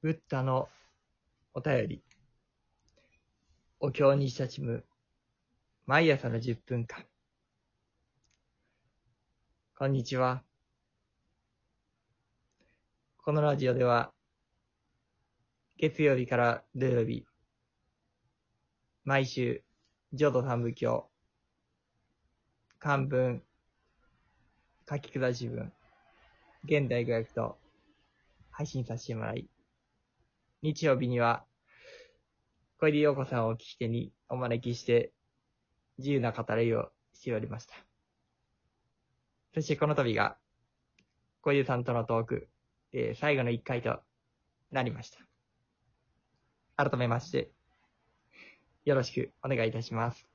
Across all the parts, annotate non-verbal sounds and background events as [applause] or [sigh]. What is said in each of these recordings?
ブッダのお便り。お経に親しむ毎朝の10分間。こんにちは。このラジオでは、月曜日から土曜日、毎週、浄土三部経、漢文、書き下し文、現代語訳と配信させてもらい、日曜日には、小出陽子さんを聞き手にお招きして、自由な語りをしておりました。そしてこの度が、小出さんとのトーク、えー最後の一回となりました。改めまして、よろしくお願いいたします。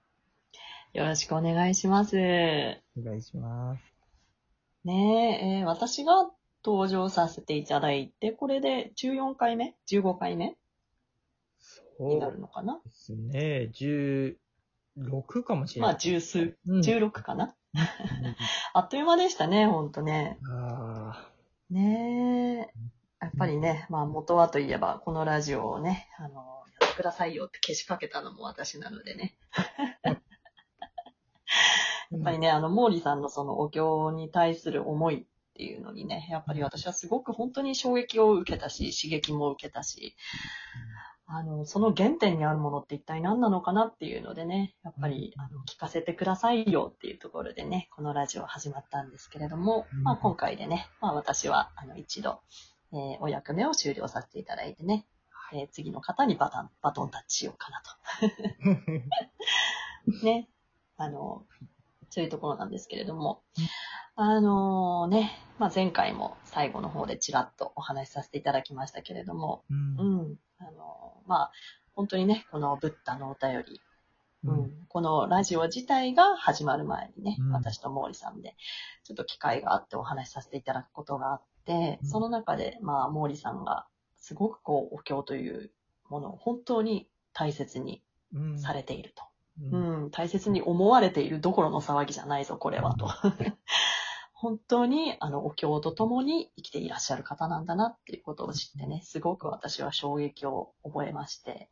よろしくお願いします。ねお願いします。え、えー私が登場させていただいて、これで14回目 ?15 回目？そうになるのかな？ですね。16かもしれない。まあ、十数、うん16かな？[laughs] あっという間でしたね、ほんとね。あねえ。やっぱりね、まあ元はといえば、このラジオをね、あの、やってくださいよってけしかけたのも私なのでね。や [laughs] やっぱりね、あの、毛利さんのそのお経に対する思いっていうのにね、やっぱり私はすごく本当に衝撃を受けたし、刺激も受けたし、あの、その原点にあるものって一体何なのかなっていうのでね、やっぱり、あの、聞かせてくださいよっていうところでね、このラジオ始まったんですけれども、うん。まあ今回でね、まあ私は、あの、一度、えーお役目を終了させていただいてね、えー次の方にバトン、バトンタッチしようかなと。[laughs] ね。あの、そういうところなんですけれども、あのね、まあ、前回も最後の方でちらっとお話しさせていただきましたけれども、うん。うん、あのまあ、本当にね、このブッダのお便り、ううん。ん、このラジオ自体が始まる前にね、うん。私と毛利さんで、ちょっと機会があってお話しさせていただくことがあって、うん。その中で、まあ、毛利さんが、すごくこう、お経というものを本当に大切にうん。されていると。うん。うん、大切に思われているどころの騒ぎじゃないぞ、これは、と。本当に、あの、お経と共に生きていらっしゃる方なんだなっていうことを知ってね、すごく私は衝撃を覚えまして、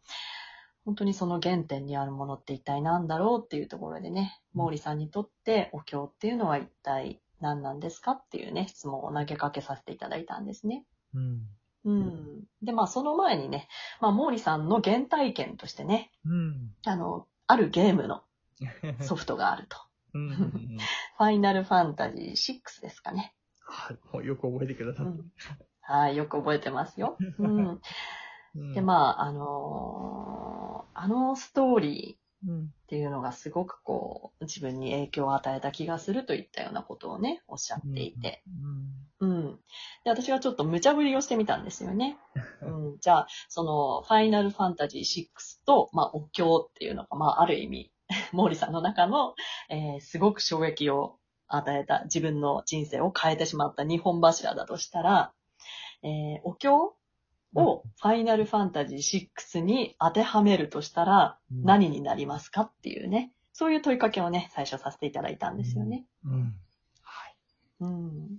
本当にその原点にあるものって一体何だろうっていうところでね、毛利さんにとってお経っていうのは一体何なんですかっていうね、質問を投げかけさせていただいたんですね。うんうん。で、まあその前にね、まあ毛利さんの原体験としてね、うんあの、あるゲームのソフトがあると。[laughs] うんうんうんファイナルファンタジー6ですかね。はいもうよく覚えてくださっうん、はい、よく覚えてますよ。[laughs] うん、た。で、まあ、あのーあのストーリーうんっていうのがすごくこう、自分に影響を与えた気がするといったようなことをね、おっしゃっていて。うん。で、私はちょっと無茶ぶりをしてみたんですよね。うん。じゃあ、その、ファイナルファンタジー6と、まあ、お経っていうのが、まあ、ある意味、毛利さんの中の、えーすごく衝撃を与えた、自分の人生を変えてしまった日本柱だとしたら、えーお経をファイナルファンタジー6に当てはめるとしたら、うん何になりますかっていうね、そういう問いかけをね、最初させていただいたんですよね。うんはい。うん。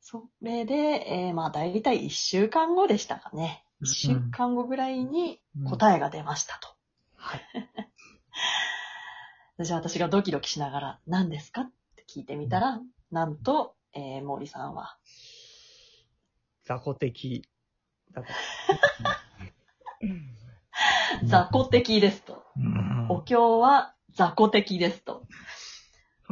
それで、えーまあ大体1週間後でしたかね。1週間後ぐらいに答えが出ましたと。はい。[laughs] じゃあ私がドキドキしながら、何ですか？って聞いてみたら、なんと、えー、毛利さんは、雑魚的。雑雑魚的ですと。魚お経は雑魚的ですと。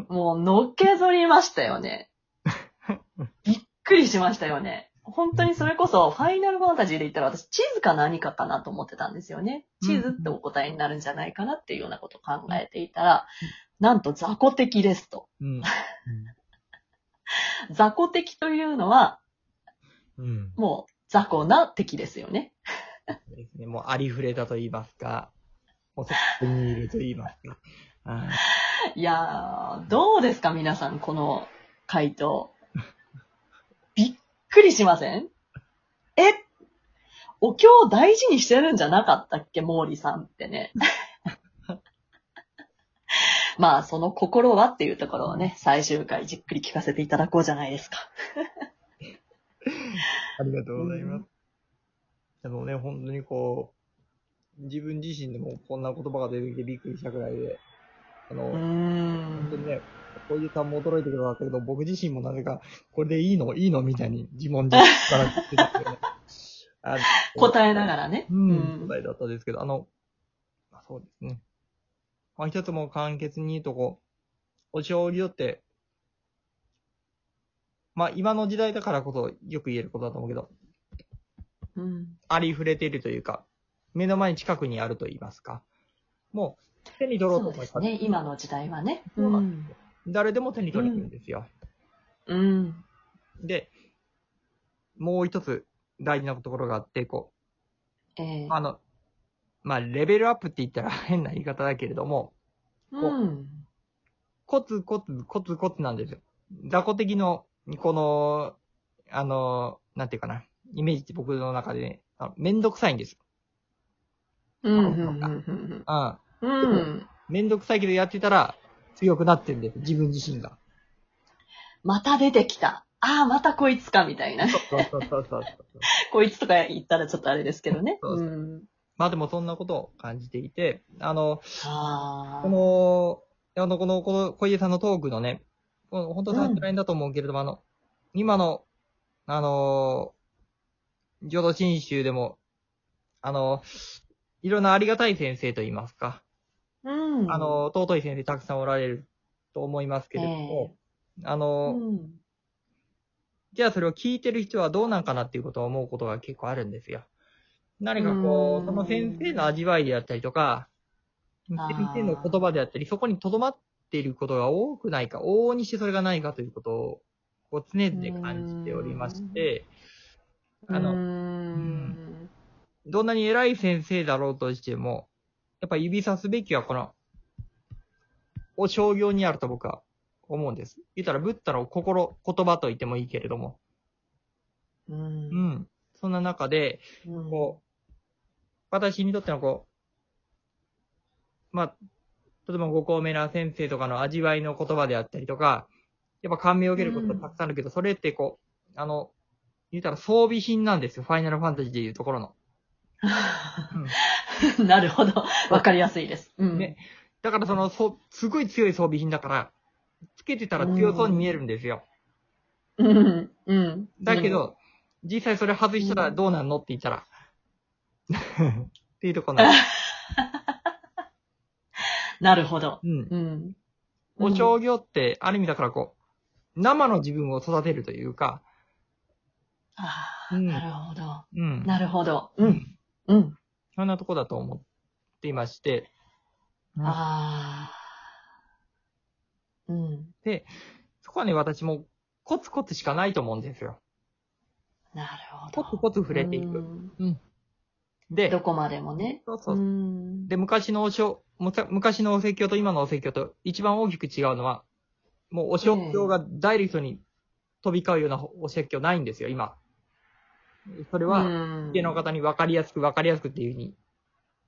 もう、のっけぞりましたよね。[laughs] びっくりしましたよね。本当にそれこそ、ファイナルファンタジーで言ったら私、チーズか何かかなと思ってたんですよね。チーズってお答えになるんじゃないかなっていうようなことを考えていたら、なんと雑魚的ですと。うん。[laughs] 雑魚的というのは、うん。もう雑魚な敵ですよね。そうですね。もうありふれたと言いますか、もうそこにいると言いますか。あいやー、どうですか皆さん、この回答。びっくりしません？え？お経を大事にしてるんじゃなかったっけ？毛利さんってね。[laughs] まあ、その心はっていうところをね、最終回じっくり聞かせていただこうじゃないですか。[laughs] ありがとうございます。あのね、本当にこう、自分自身でもこんな言葉が出てきてびっくりしたくらいで、あの、本当にん。ね、こういうさんも驚いてくれたけど、僕自身もなぜか、これでいいの？いいの？みたいに自問自答からってたけど [laughs] ね。答えながらね。うん、答えだったんですけど、あの、まあそうですね。まあ一つも簡潔に言うとこう、お将棋って、まあ今の時代だからこそよく言えることだと思うけど、うん。ありふれているというか、目の前に近くにあると言いますか。もう、手に取ろうと思えばそうですね。今の時代はね。そうなん誰でも手に取れるんですよ。うん。で、もう一つ大事なところがあって、こええう、あの、まあ、レベルアップって言ったら変な言い方だけれども、うん。コツコツ、コツコツなんですよ。雑魚的の、この、あの、なんていうかな、イメージって僕の中でね、めんどくさいんです。うん。うん。うん。うん。うん。めんどくさいけどやってたら強くなってるんです、自分自身が。また出てきた。ああ、またこいつか、みたいな。そうそうそうそう。こいつとか言ったらちょっとあれですけどね。そうそううん。まあでもそんなことを感じていて、あの、ああ。この、あの、この、この小家さんのトークのね、本当サンラインだと思うけれども、あの、今の、あの、浄土真宗でも、あの、いろんなありがたい先生と言いますか、うん。あ、の、尊い先生たくさんおられると思いますけれども、あうの、ん。じゃあそれを聞いてる人はどうなんかなっていうことを思うことが結構あるんですよ。何かこうその先生の味わいであったりとか、あー先生の言葉であったり、そこに留まっていることが多くないか、往々にしてそれがないかということを、こう常々感じておりまして、あの、うーん。どんなに偉い先生だろうとしても、やっぱ指さすべきはこの、お商業にあると僕は思うんです。言ったら、ブッダの心、言葉と言ってもいいけれども、う。うんん。そんな中で、うんこう、私にとってのこう、まあ、例えばご高名な先生とかの味わいの言葉であったりとか、やっぱ感銘を受けることがたくさんあるけど、それってこう、あの、言ったら装備品なんですよ。ファイナルファンタジーでいうところの。なるほど。わかりやすいです。うん。ねだからその、そ、すごい強い装備品だから、つけてたら強そうに見えるんですよ。うん。うん。だけど、実際それ外したらどうなんのって言ったら、[laughs] っていうところなんです。[laughs] なるほど。うん。うん。お商業って、ある意味だからこう、生の自分を育てるというか、ああ、うんなるほど。うん。なるほど。うん。うん。そんなとこだと思っていまして、うんああ。うん。そこはね、私もコツコツしかないと思うんですよ。なるほど。コツコツ触れていく。うんでど、こまでもね。そうそううん。で、昔のお正、むか昔のお説教と今のお説教と一番大きく違うのは、もうお説教がダイレクトに飛び交うようなお説教ないんですよ、今。それは、うん家の方に分かりやすく分かりやすくっていうふうに、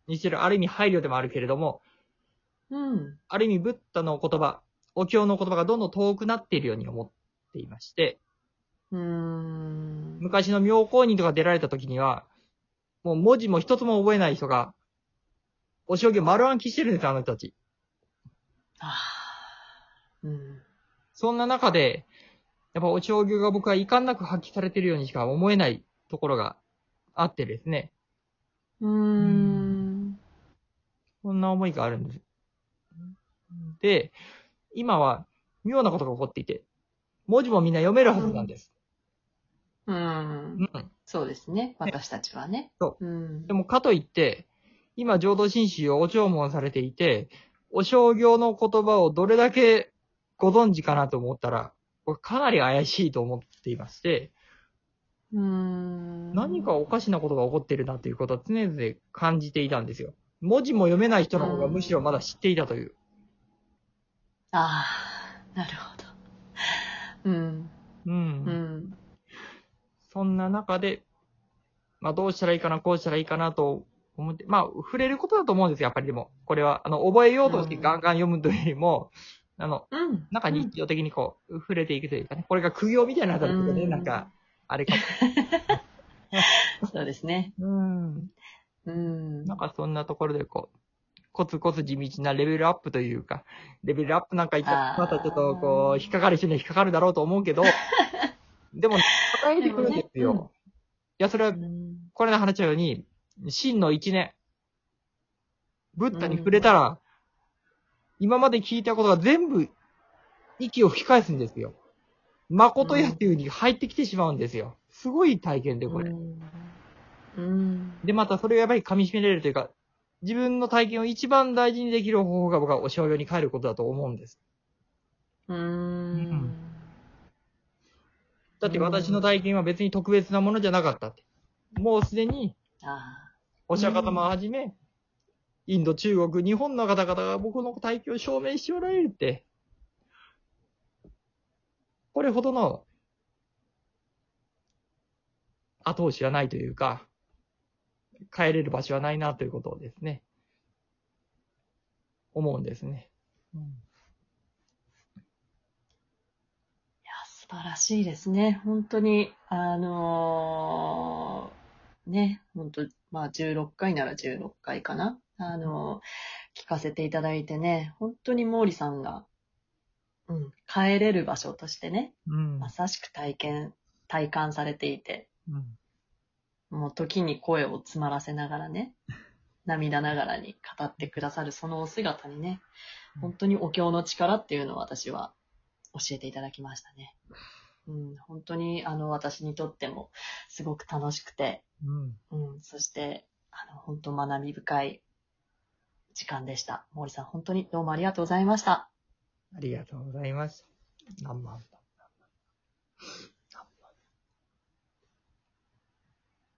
にしてる、ある意味配慮でもあるけれども、うん。ある意味ブッダの言葉、お経の言葉がどんどん遠くなっているように思っていまして、うん。昔の妙高人とか出られた時には、もう文字も一つも覚えない人が、お将棋を丸暗記してるんですよ、あの人たち。ああ。うん。そんな中で、やっぱお将棋が僕は遺憾なく発揮されているようにしか思えないところがあってですね、うん。そんな思いがあるんです。で、今は妙なことが起こっていて、文字もみんな読めるはずなんです。うんう。ん。そうですね。私たちはね。。そううんで。もかといって、今浄土真宗をお弔問されていて、お商業の言葉をどれだけご存知かなと思ったら、僕かなり怪しいと思っていまして、うん。何かおかしなことが起こっているなということは常々感じていたんですよ。文字も読めない人の方がむしろまだ知っていたという。ああ、なるほど。うん。うん。うん。そんな中で、まあどうしたらいいかな、こうしたらいいかなと思って、まあ触れることだと思うんですよ、やっぱりでも。これは、あの、覚えようとしてガンガン読むというよりも、あの、うん。なんか日常的にこう、触れていくというかね、これが苦行みたいなのだったらちょっとね、うんなんか、あれかも。[laughs] そうですね。うん。うん。なんかそんなところでこう、コツコツ地道なレベルアップというか、レベルアップなんか言ったらまたちょっとこう、引っかかる人には引っかかるだろうと思うけど、[laughs] でも、答えてくるんですよ。ねいや、それはう、んこれの話したように、真の一年、ブッダに触れたら、今まで聞いたことが全部、息を吹き返すんですよ。誠やっていう風に入ってきてしまうんですよ。すごい体験で、これ。うん。うん。で、またそれをやっぱり噛み締められるというか、自分の体験を一番大事にできる方法が僕はお商用に帰ることだと思うんです。うんん。だって私の体験は別に特別なものじゃなかったって。もうすでに、あお釈迦様をはじめ、インド、中国、日本の方々が僕の体験を証明しておられるって。これほどの後押しはないというか、帰れる場所はないなということをですね、思うんですね。あ。いや、素晴らしいですね。本当に、あのーね、本当まあ16回なら16回かな。あのー聞かせていただいてね、本当に毛利さんが、うん、帰れる場所としてね、うん。まさしく体験、体感されていて、うんもう時に声を詰まらせながらね、[laughs] 涙ながらに語ってくださるそのお姿にね、本当にお経の力っていうのを私は教えていただきましたね。うん、本当にあの私にとってもすごく楽しくて、うん。うん、そしてあの本当学び深い時間でした。毛利さん本当にどうもありがとうございました。ありがとうございます。ナンバー